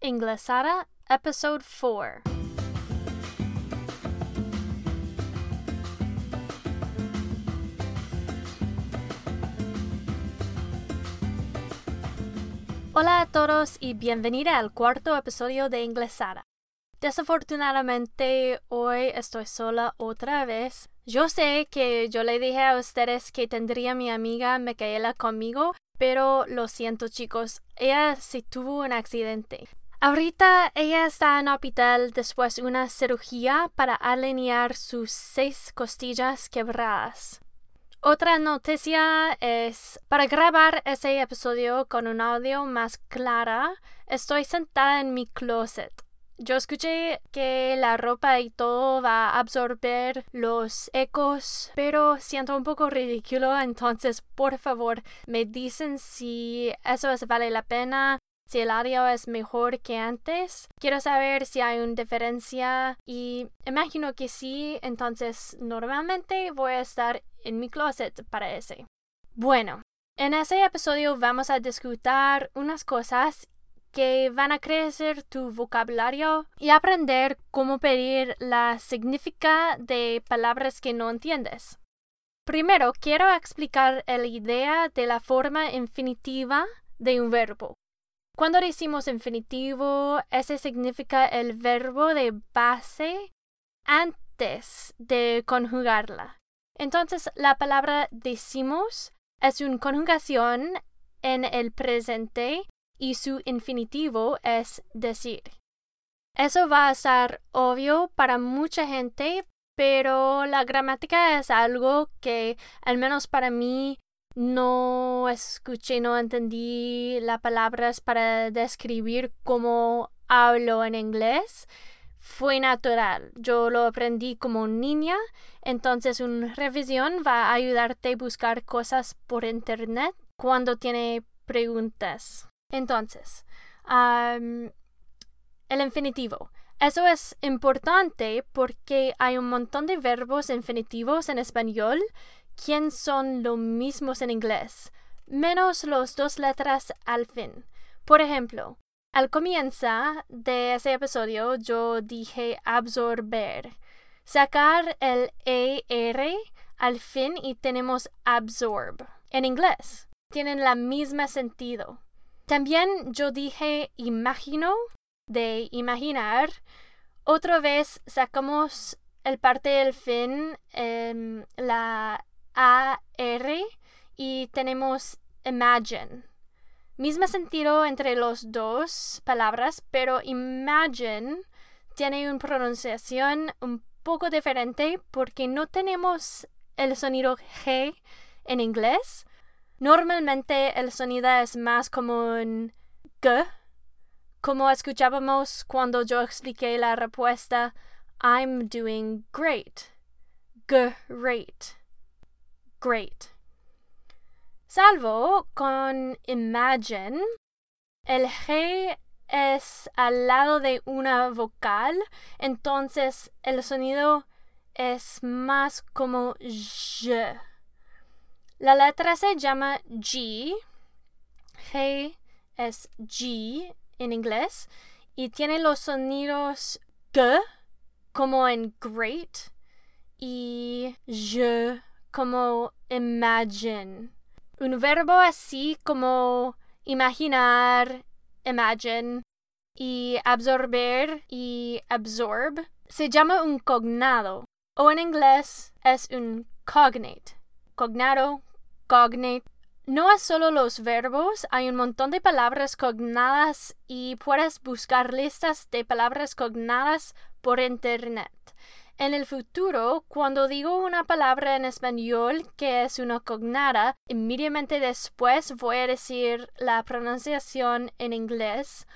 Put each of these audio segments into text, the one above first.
Inglesada, Episode 4. Hola a todos y bienvenida al cuarto episodio de Inglesada. Desafortunadamente hoy estoy sola otra vez. Yo sé que yo le dije a ustedes que tendría mi amiga Micaela conmigo, pero lo siento chicos, ella sí tuvo un accidente. Ahorita ella está en hospital después de una cirugía para alinear sus seis costillas quebradas. Otra noticia es, para grabar ese episodio con un audio más clara, estoy sentada en mi closet. Yo escuché que la ropa y todo va a absorber los ecos, pero siento un poco ridículo, entonces por favor me dicen si eso es, vale la pena, si el audio es mejor que antes. Quiero saber si hay una diferencia y imagino que sí, entonces normalmente voy a estar en mi closet para ese. Bueno, en ese episodio vamos a discutir unas cosas que van a crecer tu vocabulario y aprender cómo pedir la significa de palabras que no entiendes. Primero, quiero explicar la idea de la forma infinitiva de un verbo. Cuando decimos infinitivo, ese significa el verbo de base antes de conjugarla. Entonces, la palabra decimos es una conjugación en el presente y su infinitivo es decir. Eso va a ser obvio para mucha gente, pero la gramática es algo que, al menos para mí, no escuché, no entendí las palabras para describir cómo hablo en inglés. Fue natural. Yo lo aprendí como niña, entonces una revisión va a ayudarte a buscar cosas por internet cuando tiene preguntas. Entonces, el infinitivo. Eso es importante porque hay un montón de verbos infinitivos en español que son lo mismos en inglés, menos las dos letras al fin. Por ejemplo, al comienzo de ese episodio yo dije absorber. Sacar el ER al fin y tenemos absorb. En inglés, tienen la misma sentido. También yo dije imagino de imaginar. Otra vez sacamos el parte del fin, em, la AR y tenemos imagine. Mismo sentido entre las dos palabras, pero imagine tiene una pronunciación un poco diferente porque no tenemos el sonido G en inglés, Normalmente el sonido es más como un G, como escuchábamos cuando yo expliqué la respuesta I'm doing great. Great. Great. Salvo con imagine, el G es al lado de una vocal, entonces el sonido es más como J. La letra se llama G. G es G en inglés y tiene los sonidos G como en great y je como imagine. Un verbo así como imaginar, imagine y absorber y absorb se llama un cognado o en inglés es un cognate. Cognado, cognate. No es solo los verbos, hay un montón de palabras cognadas y puedes buscar listas de palabras cognadas por internet. En el futuro, cuando digo una palabra en español que es una cognada, inmediatamente después voy a decir la pronunciación en inglés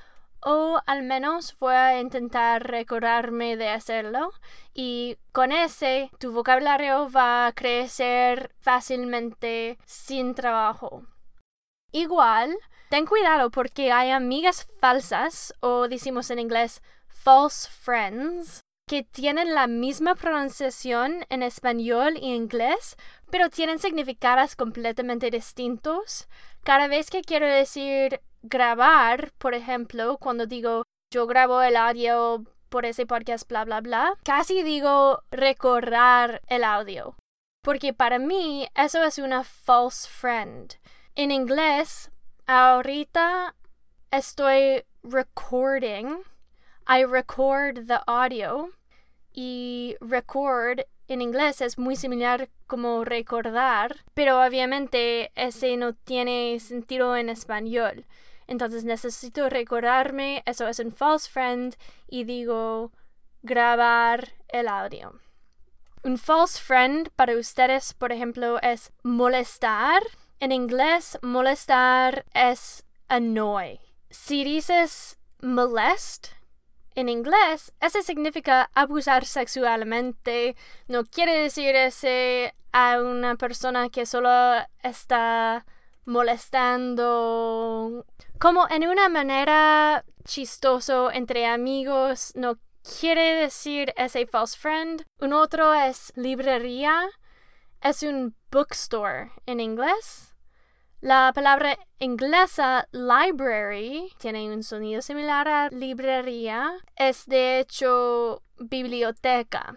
o al menos voy a intentar recordarme de hacerlo y con ese tu vocabulario va a crecer fácilmente sin trabajo. Igual, ten cuidado porque hay amigas falsas o decimos en inglés false friends que tienen la misma pronunciación en español y inglés, pero tienen significados completamente distintos. Cada vez que quiero decir grabar, por ejemplo, cuando digo yo grabo el audio por ese podcast, bla, bla, bla. Casi digo recordar el audio. Porque para mí eso es una false friend. En inglés, ahorita estoy recording. I record the audio. Y record en inglés es muy similar como recordar, pero obviamente ese no tiene sentido en español. Entonces necesito recordarme, eso es un false friend, y digo grabar el audio. Un false friend para ustedes, por ejemplo, es molestar. En inglés, molestar es annoy. Si dices molest, en inglés, ese significa abusar sexualmente. No quiere decir ese a una persona que solo está molestando como en una manera chistoso entre amigos. No quiere decir ese false friend. Un otro es librería. Es un bookstore en inglés. La palabra inglesa library tiene un sonido similar a librería. Es de hecho biblioteca.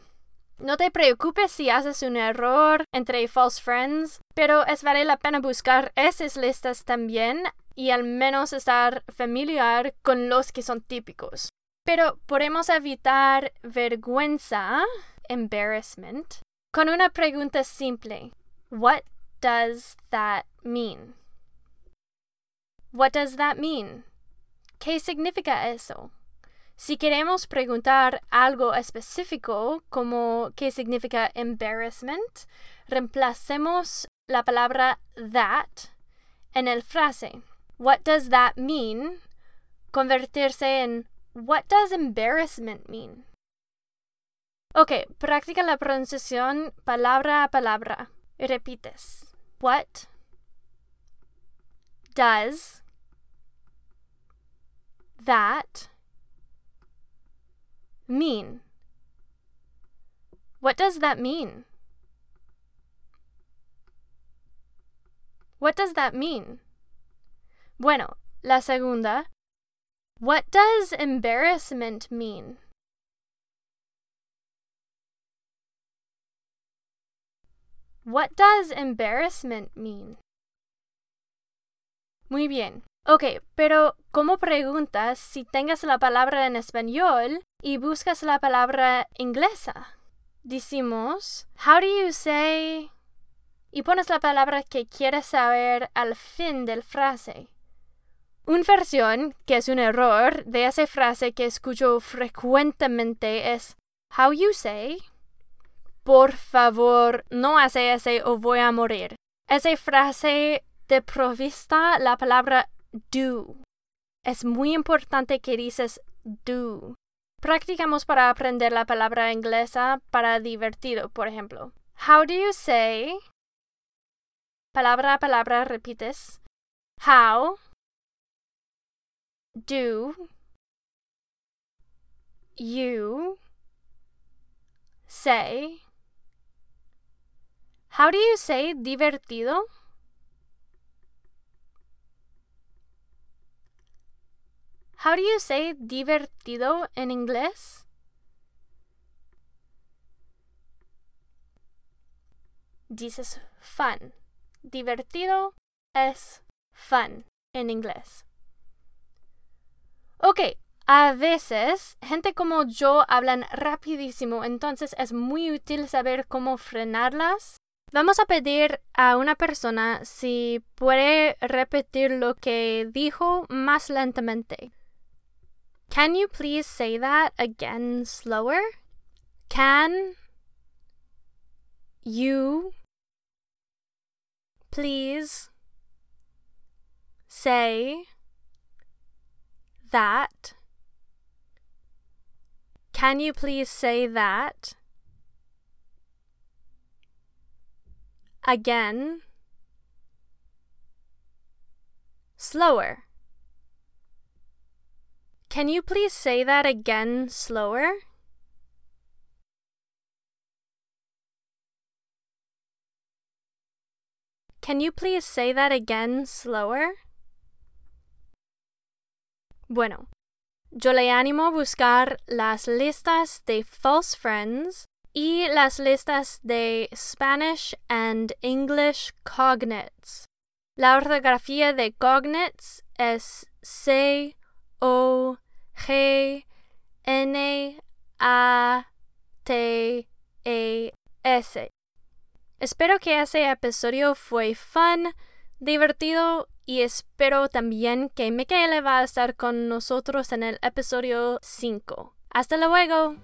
No te preocupes si haces un error entre false friends, pero es vale la pena buscar esas listas también y al menos estar familiar con los que son típicos. Pero podemos evitar vergüenza, embarrassment, con una pregunta simple. What does that mean? What does that mean? ¿Qué significa eso? Si queremos preguntar algo específico como qué significa embarrassment, reemplacemos la palabra that en el frase. What does that mean? Convertirse en What does embarrassment mean? Ok, practica la pronunciación palabra a palabra. Repites. What does that mean? What does that mean? What does that mean? Bueno, la segunda. What does embarrassment mean? What does embarrassment mean? Muy bien. Ok, pero ¿cómo preguntas si tengas la palabra en español y buscas la palabra inglesa? Decimos, how do you say? Y pones la palabra que quieres saber al fin del frase. Una versión, que es un error, de esa frase que escucho frecuentemente es How you say? Por favor, no hace ese o voy a morir. Esa frase de provista la palabra do. Es muy importante que dices do. Practicamos para aprender la palabra inglesa para divertido, por ejemplo. How do you say? Palabra a palabra repites. How do you say? How do you say divertido? How do you say divertido en inglés? Dices fun. Divertido es fun en inglés. Ok, a veces gente como yo hablan rapidísimo, entonces es muy útil saber cómo frenarlas. Vamos a pedir a una persona si puede repetir lo que dijo más lentamente. Can you please say that again slower? Can you please say that? Can you please say that? Again. Slower. Can you please say that again slower? Can you please say that again slower? Bueno, Yo le animo a buscar las listas de false friends y las listas de Spanish and English cognates. La ortografía de cognates es C O G N A T E S. Espero que ese episodio fue fun, divertido y espero también que Michaela va a estar con nosotros en el episodio 5. Hasta luego.